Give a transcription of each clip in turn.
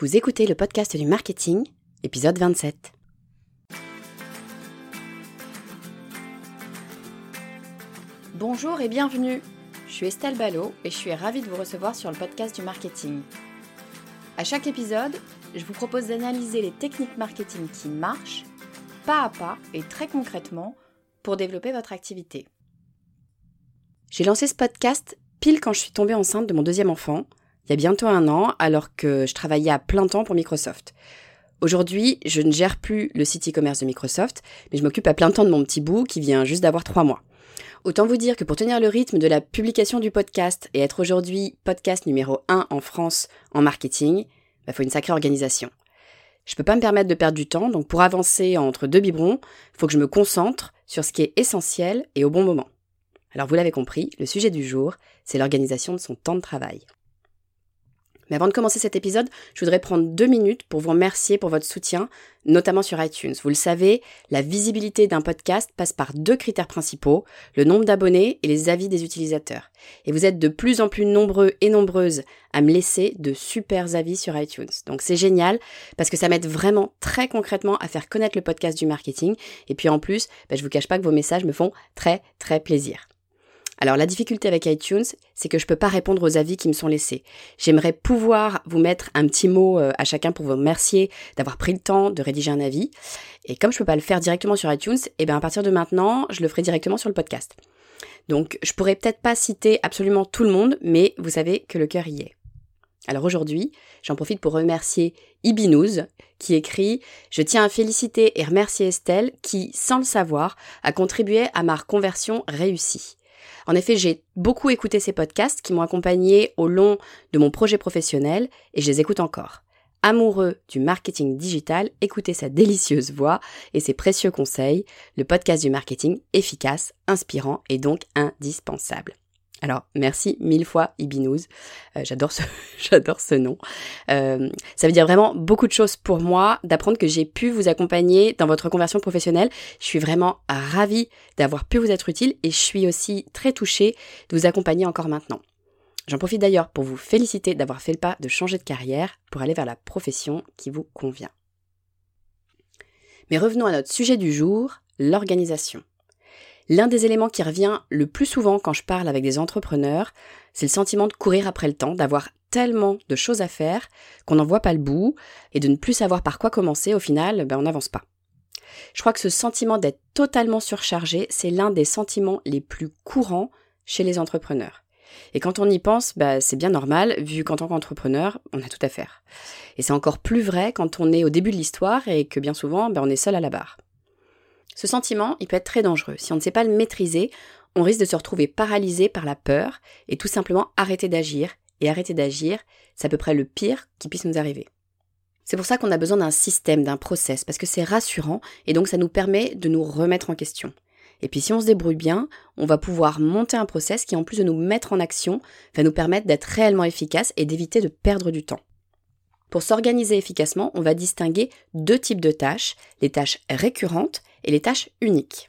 Vous écoutez le podcast du marketing, épisode 27. Bonjour et bienvenue. Je suis Estelle Ballot et je suis ravie de vous recevoir sur le podcast du marketing. À chaque épisode, je vous propose d'analyser les techniques marketing qui marchent, pas à pas et très concrètement, pour développer votre activité. J'ai lancé ce podcast pile quand je suis tombée enceinte de mon deuxième enfant il y a bientôt un an, alors que je travaillais à plein temps pour Microsoft. Aujourd'hui, je ne gère plus le site e-commerce de Microsoft, mais je m'occupe à plein temps de mon petit bout qui vient juste d'avoir trois mois. Autant vous dire que pour tenir le rythme de la publication du podcast et être aujourd'hui podcast numéro 1 en France en marketing, il bah, faut une sacrée organisation. Je peux pas me permettre de perdre du temps, donc pour avancer entre deux biberons, il faut que je me concentre sur ce qui est essentiel et au bon moment. Alors vous l'avez compris, le sujet du jour, c'est l'organisation de son temps de travail. Mais avant de commencer cet épisode, je voudrais prendre deux minutes pour vous remercier pour votre soutien, notamment sur iTunes. Vous le savez, la visibilité d'un podcast passe par deux critères principaux, le nombre d'abonnés et les avis des utilisateurs. Et vous êtes de plus en plus nombreux et nombreuses à me laisser de super avis sur iTunes. Donc c'est génial parce que ça m'aide vraiment très concrètement à faire connaître le podcast du marketing. Et puis en plus, bah, je vous cache pas que vos messages me font très très plaisir. Alors la difficulté avec iTunes, c'est que je peux pas répondre aux avis qui me sont laissés. J'aimerais pouvoir vous mettre un petit mot euh, à chacun pour vous remercier d'avoir pris le temps de rédiger un avis. Et comme je peux pas le faire directement sur iTunes, et eh bien à partir de maintenant, je le ferai directement sur le podcast. Donc je pourrais peut-être pas citer absolument tout le monde, mais vous savez que le cœur y est. Alors aujourd'hui, j'en profite pour remercier Ibinouz qui écrit Je tiens à féliciter et remercier Estelle qui, sans le savoir, a contribué à ma reconversion réussie. En effet, j'ai beaucoup écouté ces podcasts qui m'ont accompagné au long de mon projet professionnel et je les écoute encore. Amoureux du marketing digital, écoutez sa délicieuse voix et ses précieux conseils, le podcast du marketing efficace, inspirant et donc indispensable. Alors, merci mille fois Ibinouz. Euh, j'adore ce, nom. Euh, ça veut dire vraiment beaucoup de choses pour moi d'apprendre que j'ai pu vous accompagner dans votre conversion professionnelle. Je suis vraiment ravie d'avoir pu vous être utile et je suis aussi très touchée de vous accompagner encore maintenant. J'en profite d'ailleurs pour vous féliciter d'avoir fait le pas de changer de carrière pour aller vers la profession qui vous convient. Mais revenons à notre sujet du jour, l'organisation. L'un des éléments qui revient le plus souvent quand je parle avec des entrepreneurs, c'est le sentiment de courir après le temps, d'avoir tellement de choses à faire qu'on n'en voit pas le bout et de ne plus savoir par quoi commencer, au final, ben on n'avance pas. Je crois que ce sentiment d'être totalement surchargé, c'est l'un des sentiments les plus courants chez les entrepreneurs. Et quand on y pense, bah, c'est bien normal, vu qu'en tant qu'entrepreneur, on a tout à faire. Et c'est encore plus vrai quand on est au début de l'histoire et que bien souvent, ben, on est seul à la barre. Ce sentiment, il peut être très dangereux. Si on ne sait pas le maîtriser, on risque de se retrouver paralysé par la peur et tout simplement arrêter d'agir. Et arrêter d'agir, c'est à peu près le pire qui puisse nous arriver. C'est pour ça qu'on a besoin d'un système, d'un process, parce que c'est rassurant et donc ça nous permet de nous remettre en question. Et puis si on se débrouille bien, on va pouvoir monter un process qui en plus de nous mettre en action, va nous permettre d'être réellement efficace et d'éviter de perdre du temps. Pour s'organiser efficacement, on va distinguer deux types de tâches, les tâches récurrentes et les tâches uniques.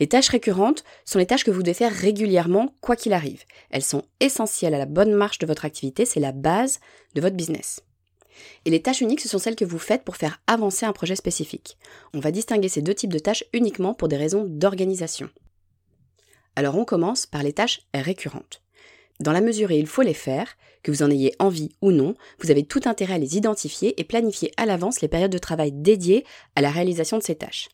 Les tâches récurrentes sont les tâches que vous devez faire régulièrement quoi qu'il arrive. Elles sont essentielles à la bonne marche de votre activité, c'est la base de votre business. Et les tâches uniques, ce sont celles que vous faites pour faire avancer un projet spécifique. On va distinguer ces deux types de tâches uniquement pour des raisons d'organisation. Alors on commence par les tâches récurrentes. Dans la mesure où il faut les faire, que vous en ayez envie ou non, vous avez tout intérêt à les identifier et planifier à l'avance les périodes de travail dédiées à la réalisation de ces tâches.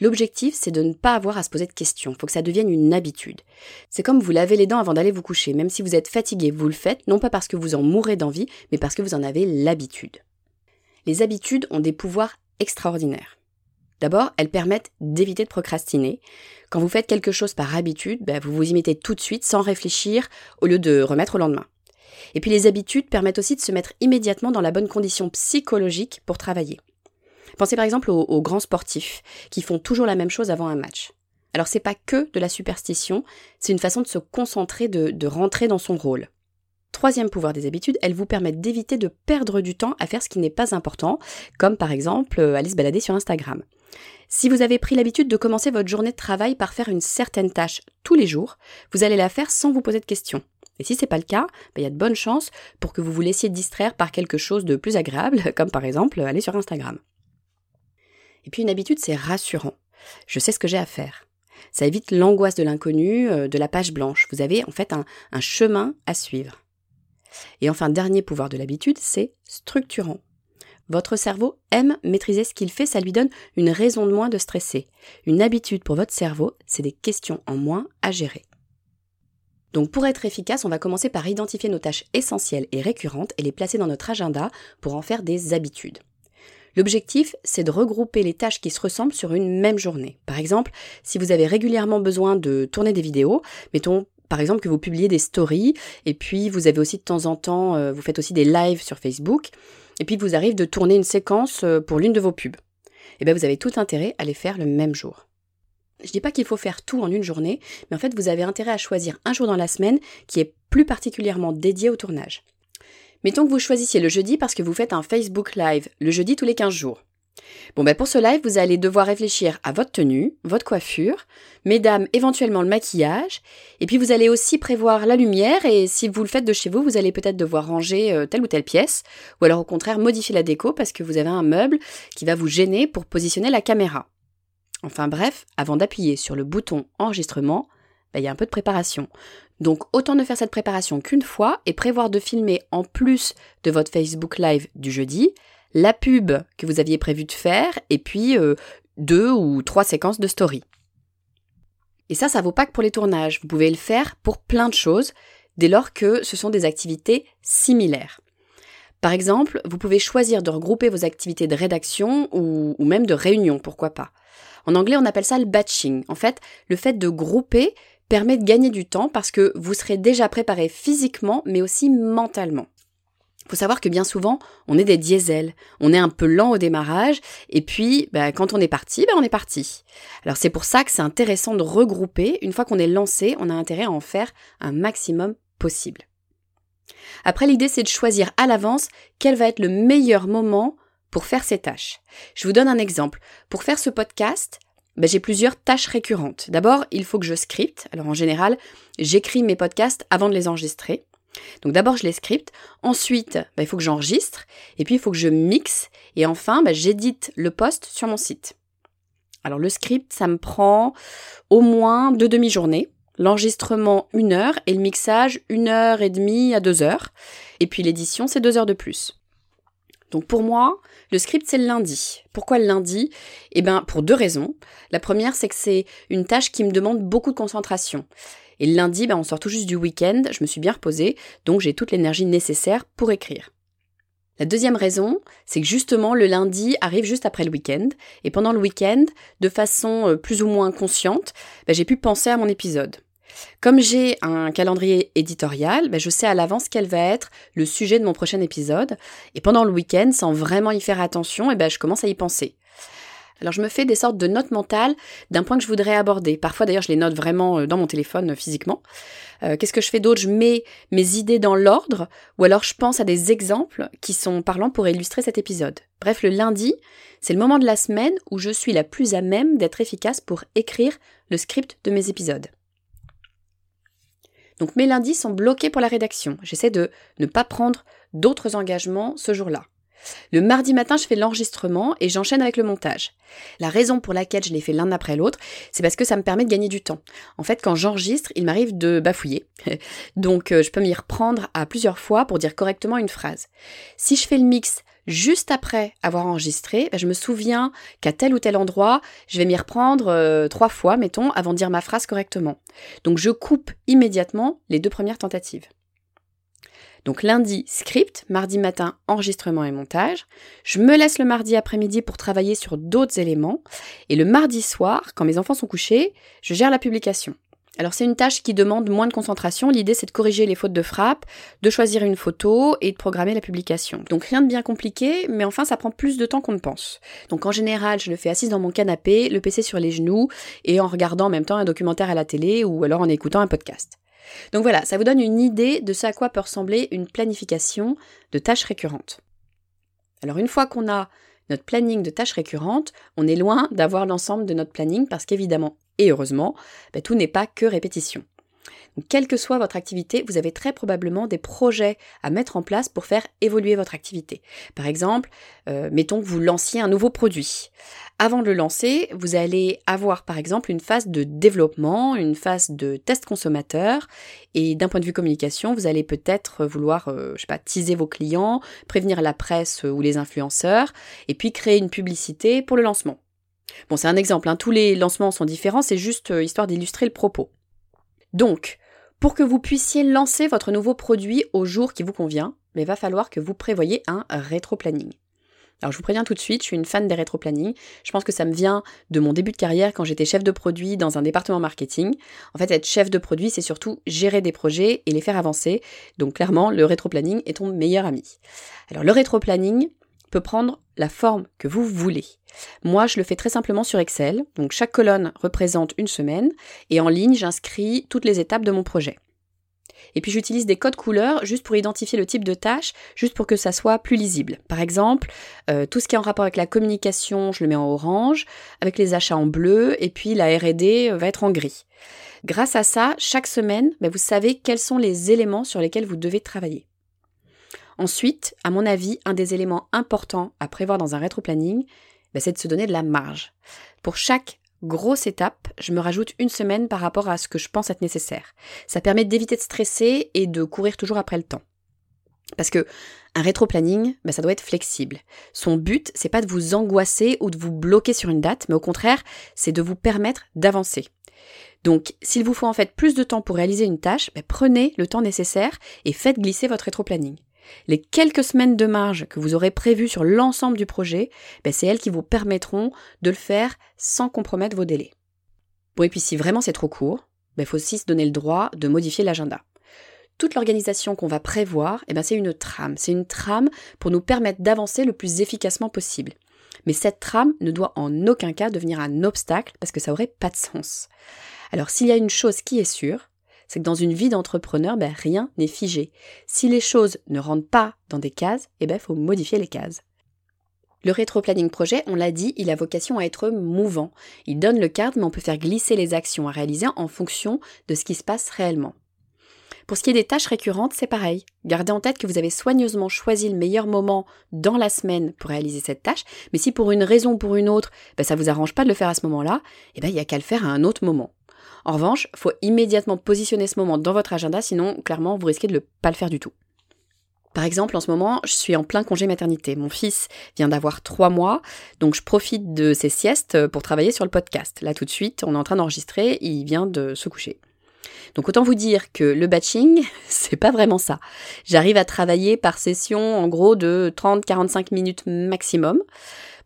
L'objectif, c'est de ne pas avoir à se poser de questions, il faut que ça devienne une habitude. C'est comme vous lavez les dents avant d'aller vous coucher, même si vous êtes fatigué, vous le faites, non pas parce que vous en mourrez d'envie, mais parce que vous en avez l'habitude. Les habitudes ont des pouvoirs extraordinaires. D'abord, elles permettent d'éviter de procrastiner. Quand vous faites quelque chose par habitude, ben, vous vous y mettez tout de suite sans réfléchir au lieu de remettre au lendemain. Et puis les habitudes permettent aussi de se mettre immédiatement dans la bonne condition psychologique pour travailler. Pensez par exemple aux, grands sportifs qui font toujours la même chose avant un match. Alors c'est pas que de la superstition, c'est une façon de se concentrer, de, de rentrer dans son rôle. Troisième pouvoir des habitudes, elles vous permettent d'éviter de perdre du temps à faire ce qui n'est pas important, comme par exemple euh, aller se balader sur Instagram. Si vous avez pris l'habitude de commencer votre journée de travail par faire une certaine tâche tous les jours, vous allez la faire sans vous poser de questions. Et si ce n'est pas le cas, ben, il y a de bonnes chances pour que vous vous laissiez distraire par quelque chose de plus agréable, comme par exemple aller sur Instagram. Et puis une habitude, c'est rassurant. Je sais ce que j'ai à faire. Ça évite l'angoisse de l'inconnu, euh, de la page blanche. Vous avez en fait un chemin à suivre. Et enfin, dernier pouvoir de l'habitude, c'est structurant. Votre cerveau aime maîtriser ce qu'il fait, ça lui donne une raison de moins de stresser. Une habitude pour votre cerveau, c'est des questions en moins à gérer. Donc pour être efficace, on va commencer par identifier nos tâches essentielles et récurrentes et les placer dans notre agenda pour en faire des habitudes. L'objectif, c'est de regrouper les tâches qui se ressemblent sur une même journée. Par exemple, si vous avez régulièrement besoin de tourner des vidéos, mettons par exemple que vous publiez des stories et puis vous avez aussi de temps en temps, euh, vous faites aussi des lives sur Facebook et puis vous arrive de tourner une séquence euh, pour l'une de vos pubs. Eh bien vous avez tout intérêt à les faire le même jour. Je dis pas qu'il faut faire tout en une journée, mais en fait vous avez intérêt à choisir un jour dans la semaine qui est plus particulièrement dédié au tournage. Mettons que vous choisissiez le jeudi parce que vous faites un Facebook Live le jeudi tous les 15 jours. Bon, ben pour ce live, vous allez devoir réfléchir à votre tenue, votre coiffure, mesdames, éventuellement le maquillage, et puis vous allez aussi prévoir la lumière, et si vous le faites de chez vous, vous allez peut-être devoir ranger euh, telle ou telle pièce, ou alors au contraire modifier la déco parce que vous avez un meuble qui va vous gêner pour positionner la caméra. Enfin bref, avant d'appuyer sur le bouton enregistrement, ben, il y a un peu de préparation. Donc autant ne faire cette préparation qu'une fois et prévoir de filmer en plus de votre Facebook Live du jeudi, la pub que vous aviez prévu de faire, et puis euh, deux ou trois séquences de story. Et ça, ça vaut pas que pour les tournages. Vous pouvez le faire pour plein de choses, dès lors que ce sont des activités similaires. Par exemple, vous pouvez choisir de regrouper vos activités de rédaction ou, ou, même de réunion, pourquoi pas. En anglais, on appelle ça le batching. En fait, le fait de grouper permet de gagner du temps parce que vous serez déjà préparé physiquement, mais aussi mentalement faut savoir que bien souvent, on est des diesels, on est un peu lent au démarrage, et puis bah, quand on est parti, bah, on est parti. Alors c'est pour ça que c'est intéressant de regrouper, une fois qu'on est lancé, on a intérêt à en faire un maximum possible. Après l'idée c'est de choisir à l'avance quel va être le meilleur moment pour faire ces tâches. Je vous donne un exemple. Pour faire ce podcast, bah, j'ai plusieurs tâches récurrentes. D'abord, il faut que je scripte. Alors en général, j'écris mes podcasts avant de les enregistrer. Donc d'abord je les scripte, ensuite bah, il faut que j'enregistre, et puis il faut que je mixe, et enfin bah, j'édite le post sur mon site. Alors le script, ça me prend au moins deux demi-journées, l'enregistrement une heure et le mixage une heure et demie à deux heures, et puis l'édition c'est deux heures de plus. Donc pour moi, le script c'est le lundi. Pourquoi le lundi? Eh bien pour deux raisons. La première c'est que c'est une tâche qui me demande beaucoup de concentration. Et le lundi, ben, on sort tout juste du week-end, je me suis bien reposée, donc j'ai toute l'énergie nécessaire pour écrire. La deuxième raison, c'est que justement le lundi arrive juste après le week-end, et pendant le week-end, de façon euh, plus ou moins consciente, ben, j'ai pu penser à mon épisode. Comme j'ai un calendrier éditorial, ben, je sais à l'avance quel va être le sujet de mon prochain épisode, et pendant le week-end, sans vraiment y faire attention, et ben, je commence à y penser. Alors je me fais des sortes de notes mentales d'un point que je voudrais aborder. Parfois d'ailleurs je les note vraiment euh, dans mon téléphone euh, physiquement. Euh, qu'est-ce que je fais d'autre? Je mets mes idées dans l'ordre ou alors je pense à des exemples qui sont parlants pour illustrer cet épisode. Bref, le lundi, c'est le moment de la semaine où je suis la plus à même d'être efficace pour écrire le script de mes épisodes. Donc mes lundis sont bloqués pour la rédaction. J'essaie de ne pas prendre d'autres engagements ce jour-là. Le mardi matin, je fais l'enregistrement et j'enchaîne avec le montage. La raison pour laquelle je les fais l'un après l'autre, c'est parce que ça me permet de gagner du temps. En fait, quand j'enregistre, il m'arrive de bafouiller. Donc, euh, je peux m'y reprendre à plusieurs fois pour dire correctement une phrase. Si je fais le mix juste après avoir enregistré, ben, je me souviens qu'à tel ou tel endroit, je vais m'y reprendre euh, trois fois, mettons, avant de dire ma phrase correctement. Donc, je coupe immédiatement les deux premières tentatives. Donc lundi, script, mardi matin, enregistrement et montage. Je me laisse le mardi après-midi pour travailler sur d'autres éléments. Et le mardi soir, quand mes enfants sont couchés, je gère la publication. Alors c'est une tâche qui demande moins de concentration. L'idée c'est de corriger les fautes de frappe, de choisir une photo et de programmer la publication. Donc rien de bien compliqué, mais enfin ça prend plus de temps qu'on ne pense. Donc en général je le fais assise dans mon canapé, le PC sur les genoux et en regardant en même temps un documentaire à la télé ou alors en écoutant un podcast. Donc voilà, ça vous donne une idée de ce à quoi peut ressembler une planification de tâches récurrentes. Alors une fois qu'on a notre planning de tâches récurrentes, on est loin d'avoir l'ensemble de notre planning parce qu'évidemment et heureusement, ben, tout n'est pas que répétition. Quelle que soit votre activité, vous avez très probablement des projets à mettre en place pour faire évoluer votre activité. Par exemple, euh, mettons que vous lanciez un nouveau produit. Avant de le lancer, vous allez avoir par exemple une phase de développement, une phase de test consommateur, et d'un point de vue communication, vous allez peut-être vouloir, euh, teaser vos clients, prévenir la presse ou les influenceurs, et puis créer une publicité pour le lancement. Bon, c'est un exemple, hein. tous les lancements sont différents, c'est juste euh, histoire d'illustrer le propos. Donc, pour que vous puissiez lancer votre nouveau produit au jour qui vous convient, il va falloir que vous prévoyez un rétro-planning. Alors je vous préviens tout de suite, je suis une fan des rétro-planning. Je pense que ça me vient de mon début de carrière quand j'étais chef de produit dans un département marketing. En fait, être chef de produit, c'est surtout gérer des projets et les faire avancer. Donc clairement, le rétro-planning est ton meilleur ami. Alors le rétro-planning peut prendre la forme que vous voulez. Moi, je le fais très simplement sur Excel. Donc chaque colonne représente une semaine et en ligne, j'inscris toutes les étapes de mon projet. Et puis j'utilise des codes couleurs juste pour identifier le type de tâche, juste pour que ça soit plus lisible. Par exemple, euh, tout ce qui est en rapport avec la communication, je le mets en orange, avec les achats en bleu, et puis la RD va être en gris. Grâce à ça, chaque semaine, ben, vous savez quels sont les éléments sur lesquels vous devez travailler. Ensuite, à mon avis, un des éléments importants à prévoir dans un rétro-planning, ben, c'est de se donner de la marge. Pour chaque grosse étape, je me rajoute une semaine par rapport à ce que je pense être nécessaire. Ça permet d'éviter de stresser et de courir toujours après le temps. Parce que un rétro-planning, ben, ça doit être flexible. Son but, c'est pas de vous angoisser ou de vous bloquer sur une date, mais au contraire, c'est de vous permettre d'avancer. Donc, s'il vous faut en fait plus de temps pour réaliser une tâche, ben, prenez le temps nécessaire et faites glisser votre rétro-planning. Les quelques semaines de marge que vous aurez prévues sur l'ensemble du projet, ben, c'est elles qui vous permettront de le faire sans compromettre vos délais. Bon, et puis si vraiment c'est trop court, il ben, faut aussi se donner le droit de modifier l'agenda. Toute l'organisation qu'on va prévoir, eh ben, c'est une trame. C'est une trame pour nous permettre d'avancer le plus efficacement possible. Mais cette trame ne doit en aucun cas devenir un obstacle parce que ça aurait pas de sens. Alors s'il y a une chose qui est sûre, c'est que dans une vie d'entrepreneur, ben, rien n'est figé. Si les choses ne rentrent pas dans des cases, il eh ben, faut modifier les cases. Le rétro-planning projet, on l'a dit, il a vocation à être mouvant. Il donne le cadre, mais on peut faire glisser les actions à réaliser en fonction de ce qui se passe réellement. Pour ce qui est des tâches récurrentes, c'est pareil. Gardez en tête que vous avez soigneusement choisi le meilleur moment dans la semaine pour réaliser cette tâche, mais si pour une raison ou pour une autre, ben, ça vous arrange pas de le faire à ce moment-là, eh ben, il n'y a qu'à le faire à un autre moment. En revanche, il faut immédiatement positionner ce moment dans votre agenda, sinon clairement vous risquez de ne pas le faire du tout. Par exemple, en ce moment, je suis en plein congé maternité. Mon fils vient d'avoir trois mois, donc je profite de ses siestes pour travailler sur le podcast. Là, tout de suite, on est en train d'enregistrer, il vient de se coucher. Donc autant vous dire que le batching, c'est pas vraiment ça. J'arrive à travailler par session en gros de 30-45 minutes maximum.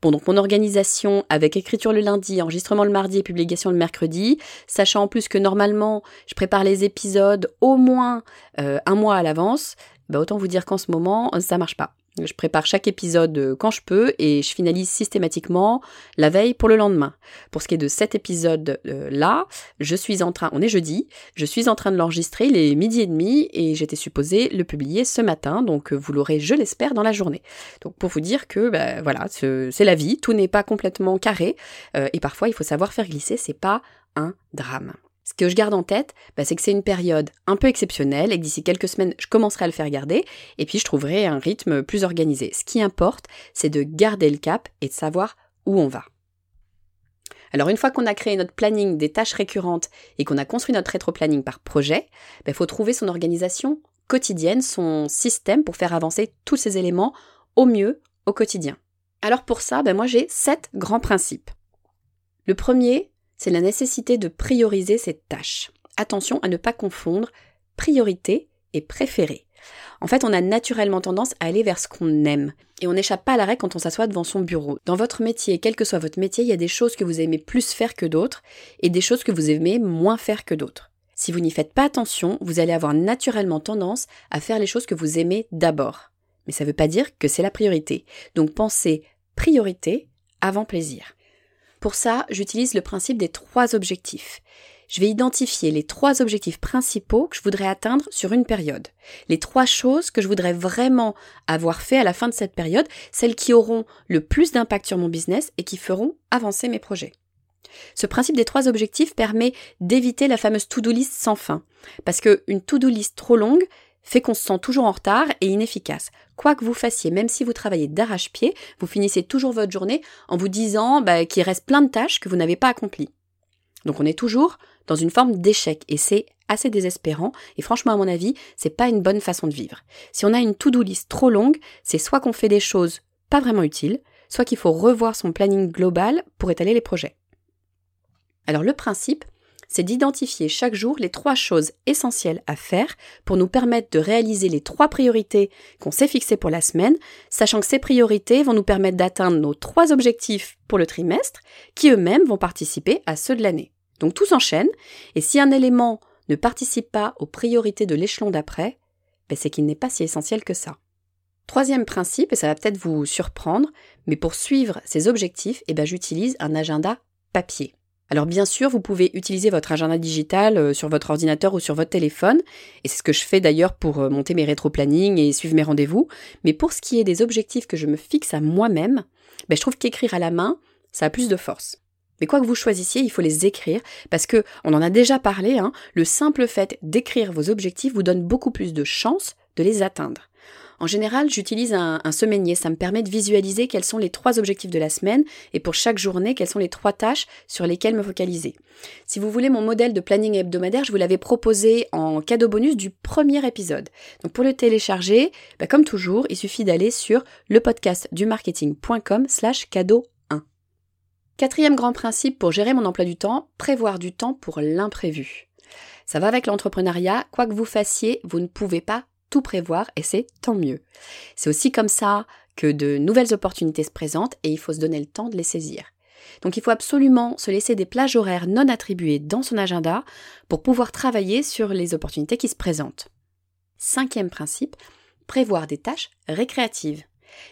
Bon, donc mon organisation avec écriture le lundi, enregistrement le mardi et publication le mercredi, sachant en plus que normalement je prépare les épisodes au moins euh, un mois à l'avance, bah autant vous dire qu'en ce moment ça marche pas. Je prépare chaque épisode euh, quand je peux et je finalise systématiquement la veille pour le lendemain. Pour ce qui est de cet épisode-là, je suis en train, on est jeudi, je suis en train de l'enregistrer, il est midi et demi et j'étais supposée le publier ce matin, donc euh, vous l'aurez, je l'espère, dans la journée. Donc pour vous dire que, bah, voilà, c'est la vie, tout n'est pas complètement carré euh, et parfois il faut savoir faire glisser, c'est pas un drame. Ce que je garde en tête, bah, c'est que c'est une période un peu exceptionnelle et que d'ici quelques semaines, je commencerai à le faire garder et puis je trouverai un rythme plus organisé. Ce qui importe, c'est de garder le cap et de savoir où on va. Alors une fois qu'on a créé notre planning des tâches récurrentes et qu'on a construit notre rétro-planning par projet, il bah, faut trouver son organisation quotidienne, son système pour faire avancer tous ces éléments au mieux au quotidien. Alors pour ça, bah, moi j'ai sept grands principes. Le premier, c'est la nécessité de prioriser cette tâche. Attention à ne pas confondre priorité et préféré. En fait, on a naturellement tendance à aller vers ce qu'on aime. Et on n'échappe pas à l'arrêt quand on s'assoit devant son bureau. Dans votre métier, quel que soit votre métier, il y a des choses que vous aimez plus faire que d'autres et des choses que vous aimez moins faire que d'autres. Si vous n'y faites pas attention, vous allez avoir naturellement tendance à faire les choses que vous aimez d'abord. Mais ça ne veut pas dire que c'est la priorité. Donc pensez priorité avant plaisir. Pour ça, j'utilise le principe des trois objectifs. Je vais identifier les trois objectifs principaux que je voudrais atteindre sur une période. Les trois choses que je voudrais vraiment avoir fait à la fin de cette période, celles qui auront le plus d'impact sur mon business et qui feront avancer mes projets. Ce principe des trois objectifs permet d'éviter la fameuse to-do list sans fin. Parce qu'une to-do list trop longue fait qu'on se sent toujours en retard et inefficace. Quoi que vous fassiez, même si vous travaillez d'arrache-pied, vous finissez toujours votre journée en vous disant bah, qu'il reste plein de tâches que vous n'avez pas accomplies. Donc on est toujours dans une forme d'échec et c'est assez désespérant et franchement à mon avis, c'est pas une bonne façon de vivre. Si on a une to-do list trop longue, c'est soit qu'on fait des choses pas vraiment utiles, soit qu'il faut revoir son planning global pour étaler les projets. Alors le principe, c'est d'identifier chaque jour les trois choses essentielles à faire pour nous permettre de réaliser les trois priorités qu'on s'est fixées pour la semaine, sachant que ces priorités vont nous permettre d'atteindre nos trois objectifs pour le trimestre, qui eux-mêmes vont participer à ceux de l'année. Donc tout s'enchaîne, et si un élément ne participe pas aux priorités de l'échelon d'après, ben, c'est qu'il n'est pas si essentiel que ça. Troisième principe, et ça va peut-être vous surprendre, mais pour suivre ces objectifs, eh ben, j'utilise un agenda papier. Alors bien sûr, vous pouvez utiliser votre agenda digital euh, sur votre ordinateur ou sur votre téléphone, et c'est ce que je fais d'ailleurs pour euh, monter mes rétro-plannings et suivre mes rendez-vous, mais pour ce qui est des objectifs que je me fixe à moi-même, ben, je trouve qu'écrire à la main, ça a plus de force. Mais quoi que vous choisissiez, il faut les écrire parce que, on en a déjà parlé, hein, le simple fait d'écrire vos objectifs vous donne beaucoup plus de chances de les atteindre. En général, j'utilise un, un. Ça me permet de visualiser quels sont les trois objectifs de la semaine et pour chaque journée, quelles sont les trois tâches sur lesquelles me focaliser. Si vous voulez mon modèle de planning hebdomadaire, je vous l'avais proposé en cadeau bonus du premier épisode. Donc pour le télécharger, bah comme toujours, il suffit d'aller sur le podcast du marketing.com slash cadeau 1. Quatrième grand principe pour gérer mon emploi du temps, prévoir du temps pour l'imprévu. Ça va avec l'entrepreneuriat, quoi que vous fassiez, vous ne pouvez pas tout prévoir et c'est tant mieux. C'est aussi comme ça que de nouvelles opportunités se présentent et il faut se donner le temps de les saisir. Donc il faut absolument se laisser des plages horaires non attribuées dans son agenda pour pouvoir travailler sur les opportunités qui se présentent. Cinquième principe, prévoir des tâches récréatives.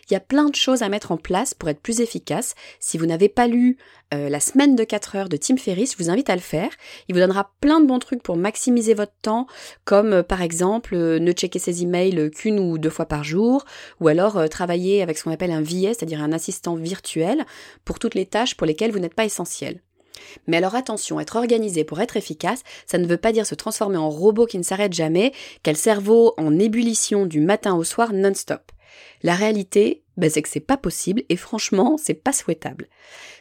Il y a plein de choses à mettre en place pour être plus efficace. Si vous n'avez pas lu euh, La semaine de 4 heures de Tim Ferriss, je vous invite à le faire. Il vous donnera plein de bons trucs pour maximiser votre temps, comme euh, par exemple euh, ne checker ses emails qu'une ou deux fois par jour, ou alors travailler avec ce qu'on appelle un VS, c'est-à-dire un assistant virtuel, pour toutes les tâches pour lesquelles vous n'êtes pas essentiel. Mais alors attention, être organisé pour être efficace, ça ne veut pas dire se transformer en robot qui ne s'arrête jamais, quel cerveau en ébullition du matin au soir non-stop. La réalité, ben, c'est que c'est pas possible et franchement, c'est pas souhaitable.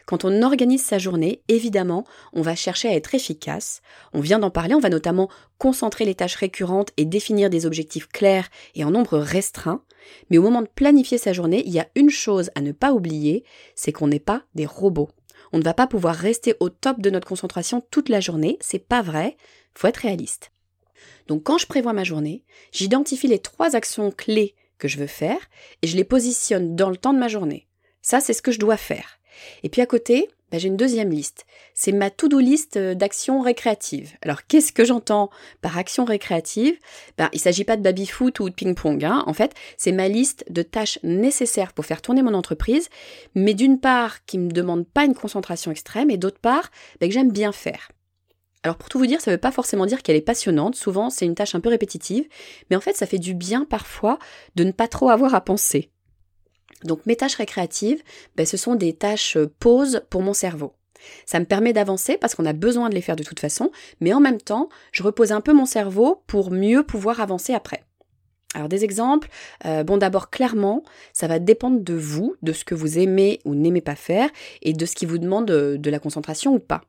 Quand on organise sa journée, évidemment, on va chercher à être efficace. On vient d'en parler, on va notamment concentrer les tâches récurrentes et définir des objectifs clairs et en nombre restreint. Mais au moment de planifier sa journée, il y a une chose à ne pas oublier, c'est qu'on n'est pas des robots. On ne va pas pouvoir rester au top de notre concentration toute la journée, c'est pas vrai, faut être réaliste. Donc quand je prévois ma journée, j'identifie les trois actions clés que je veux faire et je les positionne dans le temps de ma journée. Ça, c'est ce que je dois faire. Et puis à côté, bah, j'ai une deuxième liste. C'est ma to-do list euh, d'actions récréatives. Alors qu'est-ce que j'entends par action récréative? Ben, Il ne s'agit pas de baby-foot ou de ping-pong. Hein. En fait, c'est ma liste de tâches nécessaires pour faire tourner mon entreprise, mais d'une part qui ne me demande pas une concentration extrême et d'autre part bah, que j'aime bien faire. Alors pour tout vous dire, ça ne veut pas forcément dire qu'elle est passionnante, souvent c'est une tâche un peu répétitive, mais en fait ça fait du bien parfois de ne pas trop avoir à penser. Donc mes tâches récréatives, ben, ce sont des tâches euh, pauses pour mon cerveau. Ça me permet d'avancer parce qu'on a besoin de les faire de toute façon, mais en même temps, je repose un peu mon cerveau pour mieux pouvoir avancer après. Alors des exemples, euh, bon d'abord clairement, ça va dépendre de vous, de ce que vous aimez ou n'aimez pas faire, et de ce qui vous demande euh, de la concentration ou pas.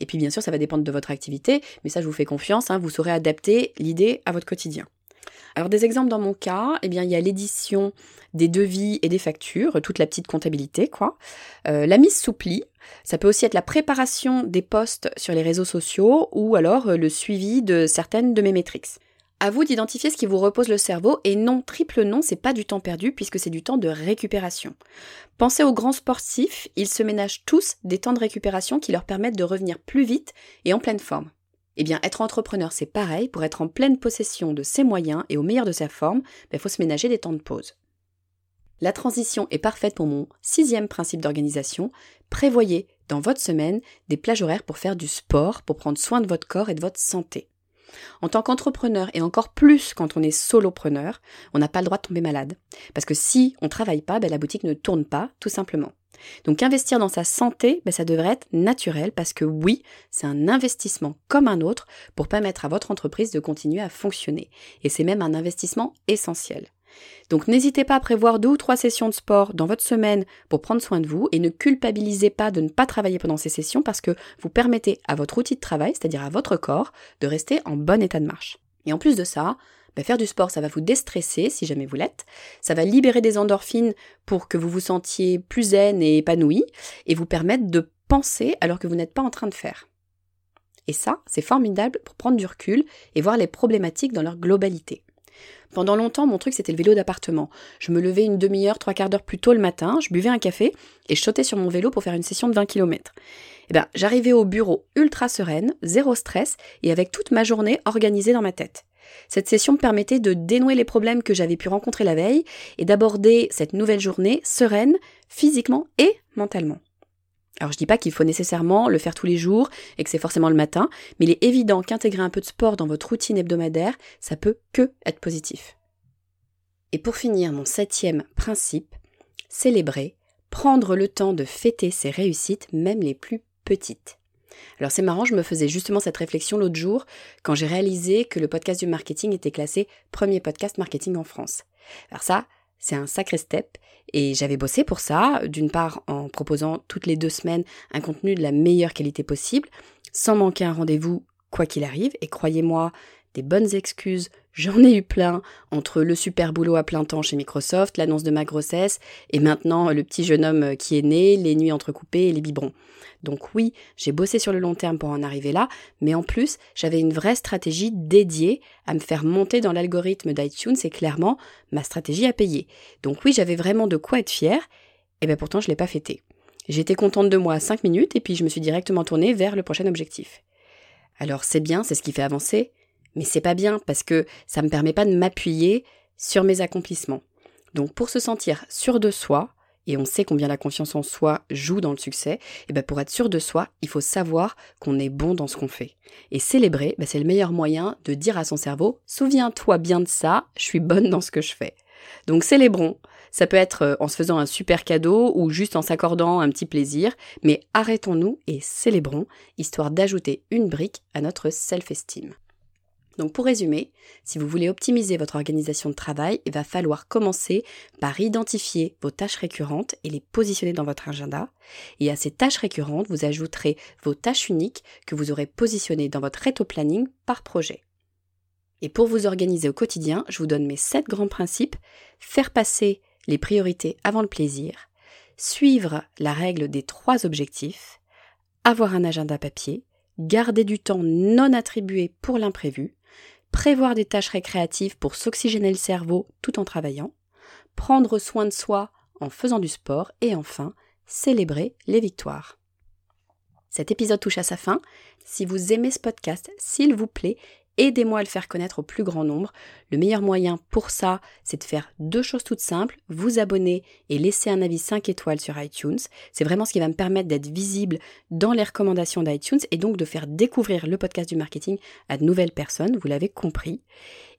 Et puis bien sûr, ça va dépendre de votre activité, mais ça, je vous fais confiance, hein, vous saurez adapter l'idée à votre quotidien. Alors des exemples dans mon cas, eh il y a l'édition des devis et des factures, toute la petite comptabilité quoi. Euh, la mise sous pli, ça peut aussi être la préparation des posts sur les réseaux sociaux ou alors euh, le suivi de certaines de mes métriques. À vous d'identifier ce qui vous repose le cerveau et non, triple non, c'est pas du temps perdu puisque c'est du temps de récupération. Pensez aux grands sportifs, ils se ménagent tous des temps de récupération qui leur permettent de revenir plus vite et en pleine forme. Eh bien, être entrepreneur, c'est pareil, pour être en pleine possession de ses moyens et au meilleur de sa forme, il ben, faut se ménager des temps de pause. La transition est parfaite pour mon sixième principe d'organisation. Prévoyez dans votre semaine des plages horaires pour faire du sport, pour prendre soin de votre corps et de votre santé. En tant qu'entrepreneur et encore plus quand on est solopreneur, on n'a pas le droit de tomber malade. Parce que si on ne travaille pas, ben, la boutique ne tourne pas, tout simplement. Donc investir dans sa santé, ben, ça devrait être naturel parce que oui, c'est un investissement comme un autre pour permettre à votre entreprise de continuer à fonctionner. Et c'est même un investissement essentiel. Donc n'hésitez pas à prévoir deux ou trois sessions de sport dans votre semaine pour prendre soin de vous et ne culpabilisez pas de ne pas travailler pendant ces sessions parce que vous permettez à votre outil de travail, c'est-à-dire à votre corps, de rester en bon état de marche. Et en plus de ça, bah, faire du sport, ça va vous déstresser si jamais vous l'êtes, ça va libérer des endorphines pour que vous vous sentiez plus zen et épanoui et vous permettre de penser alors que vous n'êtes pas en train de faire. Et ça, c'est formidable pour prendre du recul et voir les problématiques dans leur globalité. Pendant longtemps, mon truc, c'était le vélo d'appartement. Je me levais une demi-heure, trois quarts d'heure plus tôt le matin, je buvais un café et je sautais sur mon vélo pour faire une session de 20 km. Eh bien, j'arrivais au bureau ultra sereine, zéro stress et avec toute ma journée organisée dans ma tête. Cette session me permettait de dénouer les problèmes que j'avais pu rencontrer la veille et d'aborder cette nouvelle journée sereine, physiquement et mentalement. Alors je dis pas qu'il faut nécessairement le faire tous les jours et que c'est forcément le matin, mais il est évident qu'intégrer un peu de sport dans votre routine hebdomadaire, ça peut que être positif. Et pour finir, mon septième principe, célébrer, prendre le temps de fêter ses réussites, même les plus petites. Alors c'est marrant, je me faisais justement cette réflexion l'autre jour quand j'ai réalisé que le podcast du marketing était classé premier podcast marketing en France. Alors ça, c'est un sacré step. Et j'avais bossé pour ça, d'une part en proposant toutes les deux semaines un contenu de la meilleure qualité possible, sans manquer un rendez-vous quoi qu'il arrive, et croyez-moi, des bonnes excuses, j'en ai eu plein, entre le super boulot à plein temps chez Microsoft, l'annonce de ma grossesse, et maintenant le petit jeune homme qui est né, les nuits entrecoupées et les biberons. Donc oui, j'ai bossé sur le long terme pour en arriver là, mais en plus, j'avais une vraie stratégie dédiée à me faire monter dans l'algorithme d'iTunes et clairement, ma stratégie a payé. Donc oui, j'avais vraiment de quoi être fière, et bien pourtant je l'ai pas fêté. J'étais contente de moi à 5 minutes et puis je me suis directement tournée vers le prochain objectif. Alors c'est bien, c'est ce qui fait avancer, mais c'est pas bien parce que ça me permet pas de m'appuyer sur mes accomplissements. Donc pour se sentir sûr de soi, et on sait combien la confiance en soi joue dans le succès, et eh ben pour être sûr de soi, il faut savoir qu'on est bon dans ce qu'on fait. Et célébrer, ben c'est le meilleur moyen de dire à son cerveau Souviens-toi bien de ça, je suis bonne dans ce que je fais. Donc célébrons. Ça peut être euh, en se faisant un super cadeau ou juste en s'accordant un petit plaisir, mais arrêtons-nous et célébrons, histoire d'ajouter une brique à notre self-esteem. Donc pour résumer, si vous voulez optimiser votre organisation de travail, il va falloir commencer par identifier vos tâches récurrentes et les positionner dans votre agenda. Et à ces tâches récurrentes, vous ajouterez vos tâches uniques que vous aurez positionnées dans votre réto planning par projet. Et pour vous organiser au quotidien, je vous donne mes 7 grands principes. Faire passer les priorités avant le plaisir, suivre la règle des trois objectifs, avoir un agenda papier, garder du temps non attribué pour l'imprévu, prévoir des tâches récréatives pour s'oxygéner le cerveau tout en travaillant, prendre soin de soi en faisant du sport et enfin célébrer les victoires. Cet épisode touche à sa fin. Si vous aimez ce podcast, s'il vous plaît, Aidez-moi à le faire connaître au plus grand nombre. Le meilleur moyen pour ça, c'est de faire deux choses toutes simples, vous abonner et laisser un avis 5 étoiles sur iTunes. C'est vraiment ce qui va me permettre d'être visible dans les recommandations d'iTunes et donc de faire découvrir le podcast du marketing à de nouvelles personnes, vous l'avez compris.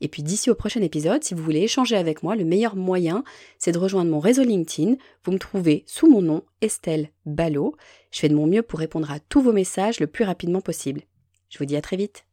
Et puis d'ici au prochain épisode, si vous voulez échanger avec moi, le meilleur moyen, c'est de rejoindre mon réseau LinkedIn. Vous me trouvez sous mon nom, Estelle Ballot. Je fais de mon mieux pour répondre à tous vos messages le plus rapidement possible. Je vous dis à très vite.